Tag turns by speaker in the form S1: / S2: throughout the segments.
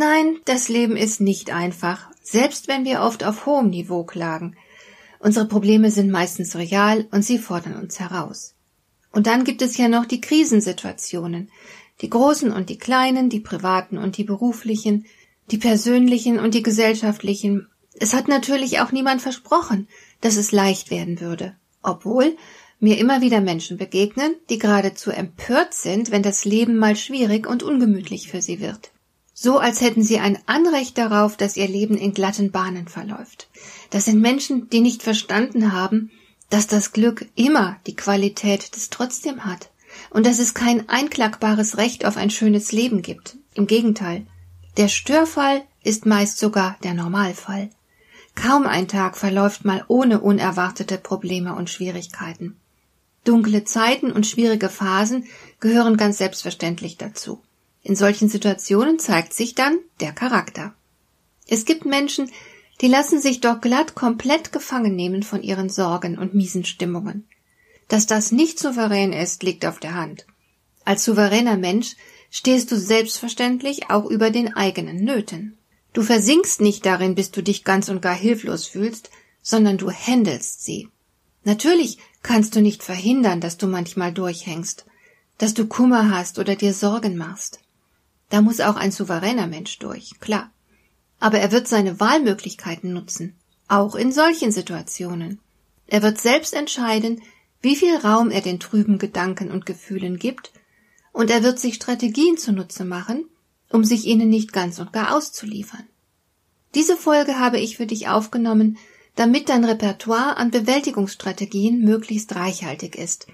S1: Nein, das Leben ist nicht einfach, selbst wenn wir oft auf hohem Niveau klagen. Unsere Probleme sind meistens real und sie fordern uns heraus. Und dann gibt es ja noch die Krisensituationen, die großen und die kleinen, die privaten und die beruflichen, die persönlichen und die gesellschaftlichen. Es hat natürlich auch niemand versprochen, dass es leicht werden würde, obwohl mir immer wieder Menschen begegnen, die geradezu empört sind, wenn das Leben mal schwierig und ungemütlich für sie wird so als hätten sie ein Anrecht darauf, dass ihr Leben in glatten Bahnen verläuft. Das sind Menschen, die nicht verstanden haben, dass das Glück immer die Qualität des Trotzdem hat und dass es kein einklagbares Recht auf ein schönes Leben gibt. Im Gegenteil, der Störfall ist meist sogar der Normalfall. Kaum ein Tag verläuft mal ohne unerwartete Probleme und Schwierigkeiten. Dunkle Zeiten und schwierige Phasen gehören ganz selbstverständlich dazu. In solchen Situationen zeigt sich dann der Charakter. Es gibt Menschen, die lassen sich doch glatt komplett gefangen nehmen von ihren Sorgen und miesen Stimmungen. Dass das nicht souverän ist, liegt auf der Hand. Als souveräner Mensch stehst du selbstverständlich auch über den eigenen Nöten. Du versinkst nicht darin, bis du dich ganz und gar hilflos fühlst, sondern du händelst sie. Natürlich kannst du nicht verhindern, dass du manchmal durchhängst, dass du Kummer hast oder dir Sorgen machst. Da muss auch ein souveräner Mensch durch, klar. Aber er wird seine Wahlmöglichkeiten nutzen, auch in solchen Situationen. Er wird selbst entscheiden, wie viel Raum er den trüben Gedanken und Gefühlen gibt, und er wird sich Strategien zunutze machen, um sich ihnen nicht ganz und gar auszuliefern. Diese Folge habe ich für dich aufgenommen, damit dein Repertoire an Bewältigungsstrategien möglichst reichhaltig ist,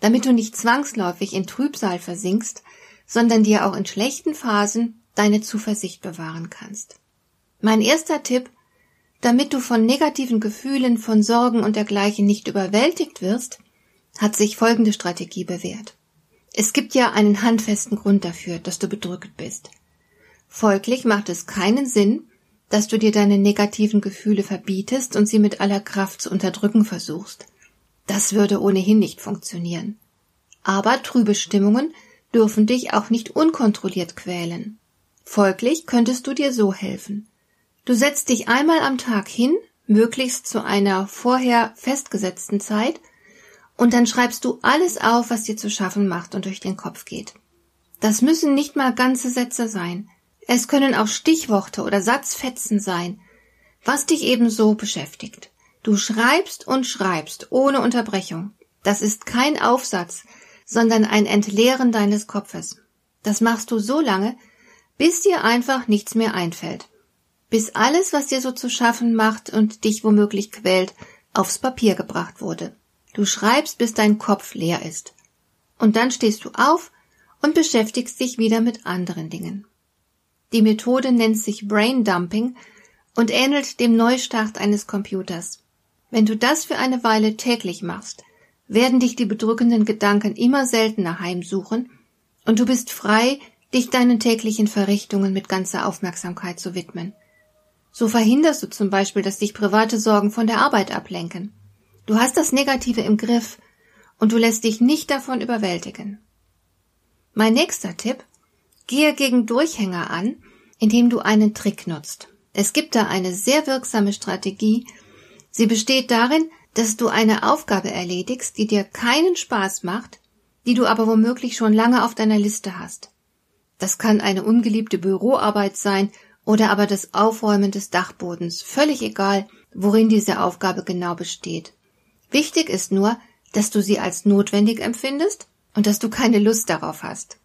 S1: damit du nicht zwangsläufig in Trübsal versinkst, sondern dir auch in schlechten Phasen deine Zuversicht bewahren kannst. Mein erster Tipp, damit du von negativen Gefühlen, von Sorgen und dergleichen nicht überwältigt wirst, hat sich folgende Strategie bewährt. Es gibt ja einen handfesten Grund dafür, dass du bedrückt bist. Folglich macht es keinen Sinn, dass du dir deine negativen Gefühle verbietest und sie mit aller Kraft zu unterdrücken versuchst. Das würde ohnehin nicht funktionieren. Aber trübe Stimmungen dürfen dich auch nicht unkontrolliert quälen. Folglich könntest du dir so helfen. Du setzt dich einmal am Tag hin, möglichst zu einer vorher festgesetzten Zeit, und dann schreibst du alles auf, was dir zu schaffen macht und durch den Kopf geht. Das müssen nicht mal ganze Sätze sein. Es können auch Stichworte oder Satzfetzen sein, was dich ebenso beschäftigt. Du schreibst und schreibst ohne Unterbrechung. Das ist kein Aufsatz, sondern ein Entleeren deines Kopfes. Das machst du so lange, bis dir einfach nichts mehr einfällt. Bis alles, was dir so zu schaffen macht und dich womöglich quält, aufs Papier gebracht wurde. Du schreibst, bis dein Kopf leer ist. Und dann stehst du auf und beschäftigst dich wieder mit anderen Dingen. Die Methode nennt sich Brain Dumping und ähnelt dem Neustart eines Computers. Wenn du das für eine Weile täglich machst, werden dich die bedrückenden Gedanken immer seltener heimsuchen und du bist frei, dich deinen täglichen Verrichtungen mit ganzer Aufmerksamkeit zu widmen. So verhinderst du zum Beispiel, dass dich private Sorgen von der Arbeit ablenken. Du hast das Negative im Griff und du lässt dich nicht davon überwältigen. Mein nächster Tipp, gehe gegen Durchhänger an, indem du einen Trick nutzt. Es gibt da eine sehr wirksame Strategie. Sie besteht darin, dass du eine Aufgabe erledigst, die dir keinen Spaß macht, die du aber womöglich schon lange auf deiner Liste hast. Das kann eine ungeliebte Büroarbeit sein oder aber das Aufräumen des Dachbodens, völlig egal, worin diese Aufgabe genau besteht. Wichtig ist nur, dass du sie als notwendig empfindest und dass du keine Lust darauf hast.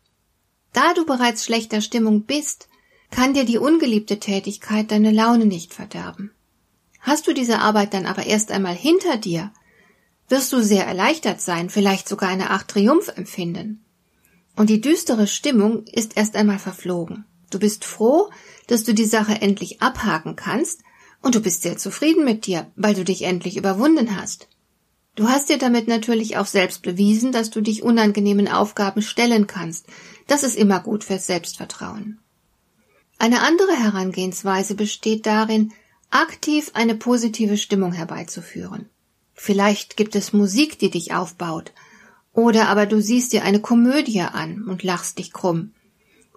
S1: Da du bereits schlechter Stimmung bist, kann dir die ungeliebte Tätigkeit deine Laune nicht verderben. Hast du diese Arbeit dann aber erst einmal hinter dir, wirst du sehr erleichtert sein, vielleicht sogar eine Art Triumph empfinden. Und die düstere Stimmung ist erst einmal verflogen. Du bist froh, dass du die Sache endlich abhaken kannst, und du bist sehr zufrieden mit dir, weil du dich endlich überwunden hast. Du hast dir damit natürlich auch selbst bewiesen, dass du dich unangenehmen Aufgaben stellen kannst. Das ist immer gut fürs Selbstvertrauen. Eine andere Herangehensweise besteht darin, aktiv eine positive Stimmung herbeizuführen. Vielleicht gibt es Musik, die dich aufbaut, oder aber du siehst dir eine Komödie an und lachst dich krumm.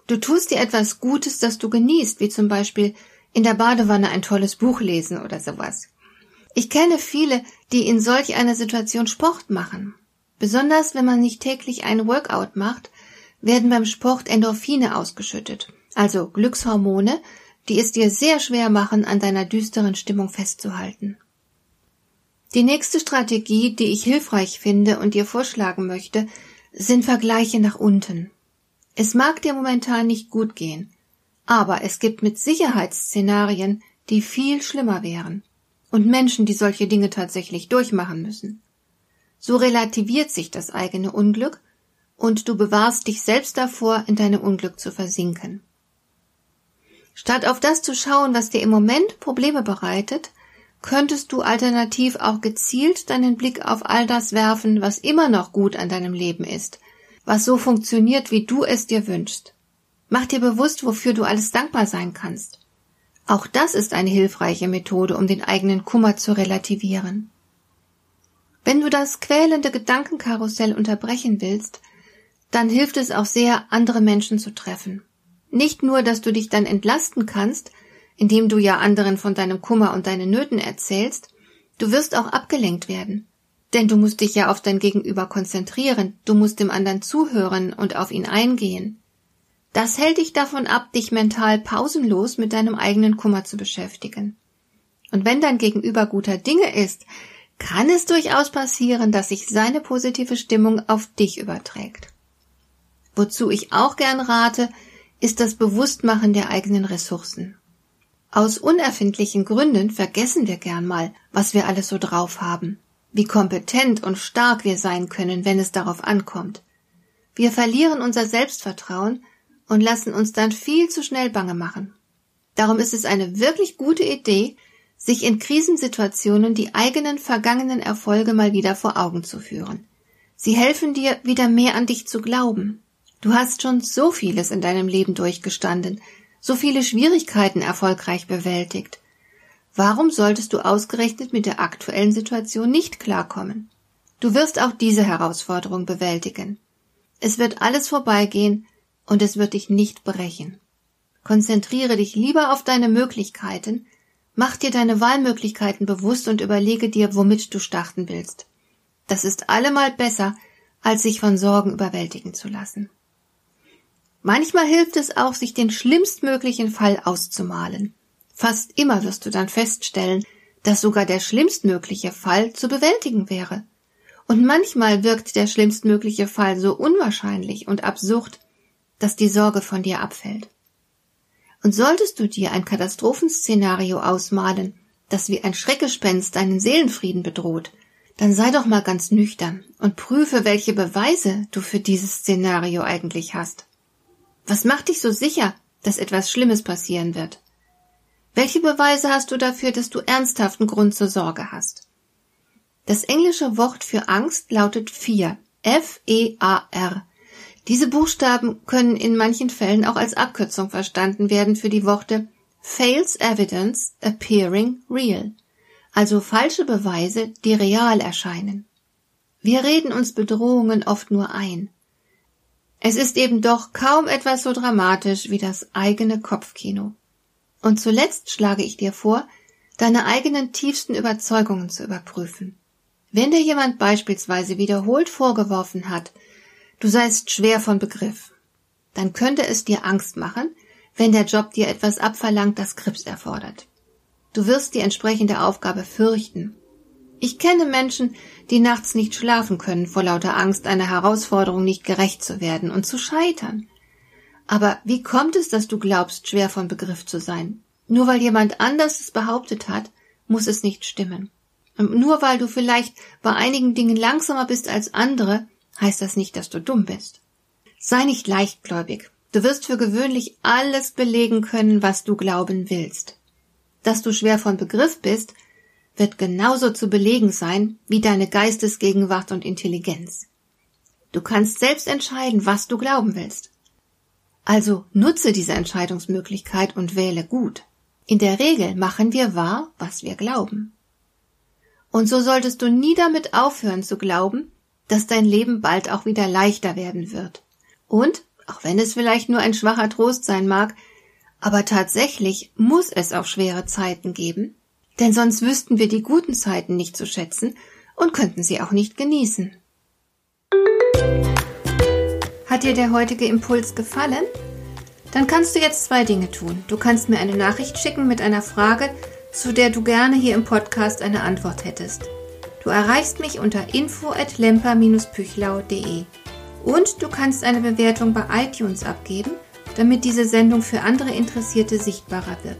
S1: Du tust dir etwas Gutes, das du genießt, wie zum Beispiel in der Badewanne ein tolles Buch lesen oder sowas. Ich kenne viele, die in solch einer Situation Sport machen. Besonders wenn man nicht täglich ein Workout macht, werden beim Sport Endorphine ausgeschüttet, also Glückshormone, die es dir sehr schwer machen, an deiner düsteren Stimmung festzuhalten. Die nächste Strategie, die ich hilfreich finde und dir vorschlagen möchte, sind Vergleiche nach unten. Es mag dir momentan nicht gut gehen, aber es gibt mit Sicherheitsszenarien, die viel schlimmer wären und Menschen, die solche Dinge tatsächlich durchmachen müssen. So relativiert sich das eigene Unglück und du bewahrst dich selbst davor, in deinem Unglück zu versinken. Statt auf das zu schauen, was dir im Moment Probleme bereitet, könntest du alternativ auch gezielt deinen Blick auf all das werfen, was immer noch gut an deinem Leben ist, was so funktioniert, wie du es dir wünschst. Mach dir bewusst, wofür du alles dankbar sein kannst. Auch das ist eine hilfreiche Methode, um den eigenen Kummer zu relativieren. Wenn du das quälende Gedankenkarussell unterbrechen willst, dann hilft es auch sehr, andere Menschen zu treffen. Nicht nur, dass du dich dann entlasten kannst, indem du ja anderen von deinem Kummer und deinen Nöten erzählst, du wirst auch abgelenkt werden. Denn du musst dich ja auf dein Gegenüber konzentrieren, du musst dem anderen zuhören und auf ihn eingehen. Das hält dich davon ab, dich mental pausenlos mit deinem eigenen Kummer zu beschäftigen. Und wenn dein Gegenüber guter Dinge ist, kann es durchaus passieren, dass sich seine positive Stimmung auf dich überträgt. Wozu ich auch gern rate, ist das Bewusstmachen der eigenen Ressourcen. Aus unerfindlichen Gründen vergessen wir gern mal, was wir alles so drauf haben, wie kompetent und stark wir sein können, wenn es darauf ankommt. Wir verlieren unser Selbstvertrauen und lassen uns dann viel zu schnell bange machen. Darum ist es eine wirklich gute Idee, sich in Krisensituationen die eigenen vergangenen Erfolge mal wieder vor Augen zu führen. Sie helfen dir, wieder mehr an dich zu glauben. Du hast schon so vieles in deinem Leben durchgestanden, so viele Schwierigkeiten erfolgreich bewältigt. Warum solltest du ausgerechnet mit der aktuellen Situation nicht klarkommen? Du wirst auch diese Herausforderung bewältigen. Es wird alles vorbeigehen, und es wird dich nicht brechen. Konzentriere dich lieber auf deine Möglichkeiten, mach dir deine Wahlmöglichkeiten bewusst und überlege dir, womit du starten willst. Das ist allemal besser, als sich von Sorgen überwältigen zu lassen. Manchmal hilft es auch, sich den schlimmstmöglichen Fall auszumalen. Fast immer wirst du dann feststellen, dass sogar der schlimmstmögliche Fall zu bewältigen wäre. Und manchmal wirkt der schlimmstmögliche Fall so unwahrscheinlich und absurd, dass die Sorge von dir abfällt. Und solltest du dir ein Katastrophenszenario ausmalen, das wie ein Schreckgespenst deinen Seelenfrieden bedroht, dann sei doch mal ganz nüchtern und prüfe, welche Beweise du für dieses Szenario eigentlich hast. Was macht dich so sicher, dass etwas Schlimmes passieren wird? Welche Beweise hast du dafür, dass du ernsthaften Grund zur Sorge hast? Das englische Wort für Angst lautet Fear. F-E-A-R. Diese Buchstaben können in manchen Fällen auch als Abkürzung verstanden werden für die Worte False Evidence Appearing Real, also falsche Beweise, die real erscheinen. Wir reden uns Bedrohungen oft nur ein. Es ist eben doch kaum etwas so dramatisch wie das eigene Kopfkino. Und zuletzt schlage ich dir vor, deine eigenen tiefsten Überzeugungen zu überprüfen. Wenn dir jemand beispielsweise wiederholt vorgeworfen hat, du seist schwer von Begriff, dann könnte es dir Angst machen, wenn der Job dir etwas abverlangt, das Krips erfordert. Du wirst die entsprechende Aufgabe fürchten. Ich kenne Menschen, die nachts nicht schlafen können vor lauter Angst, einer Herausforderung nicht gerecht zu werden und zu scheitern. Aber wie kommt es, dass du glaubst, schwer von Begriff zu sein? Nur weil jemand anders es behauptet hat, muss es nicht stimmen. Und nur weil du vielleicht bei einigen Dingen langsamer bist als andere, heißt das nicht, dass du dumm bist. Sei nicht leichtgläubig. Du wirst für gewöhnlich alles belegen können, was du glauben willst. Dass du schwer von Begriff bist, wird genauso zu belegen sein wie deine Geistesgegenwart und Intelligenz. Du kannst selbst entscheiden, was du glauben willst. Also nutze diese Entscheidungsmöglichkeit und wähle gut. In der Regel machen wir wahr, was wir glauben. Und so solltest du nie damit aufhören zu glauben, dass dein Leben bald auch wieder leichter werden wird. Und, auch wenn es vielleicht nur ein schwacher Trost sein mag, aber tatsächlich muss es auch schwere Zeiten geben, denn sonst wüssten wir die guten Zeiten nicht zu schätzen und könnten sie auch nicht genießen. Hat dir der heutige Impuls gefallen? Dann kannst du jetzt zwei Dinge tun. Du kannst mir eine Nachricht schicken mit einer Frage, zu der du gerne hier im Podcast eine Antwort hättest. Du erreichst mich unter info@lemper-püchlau.de. Und du kannst eine Bewertung bei iTunes abgeben, damit diese Sendung für andere Interessierte sichtbarer wird.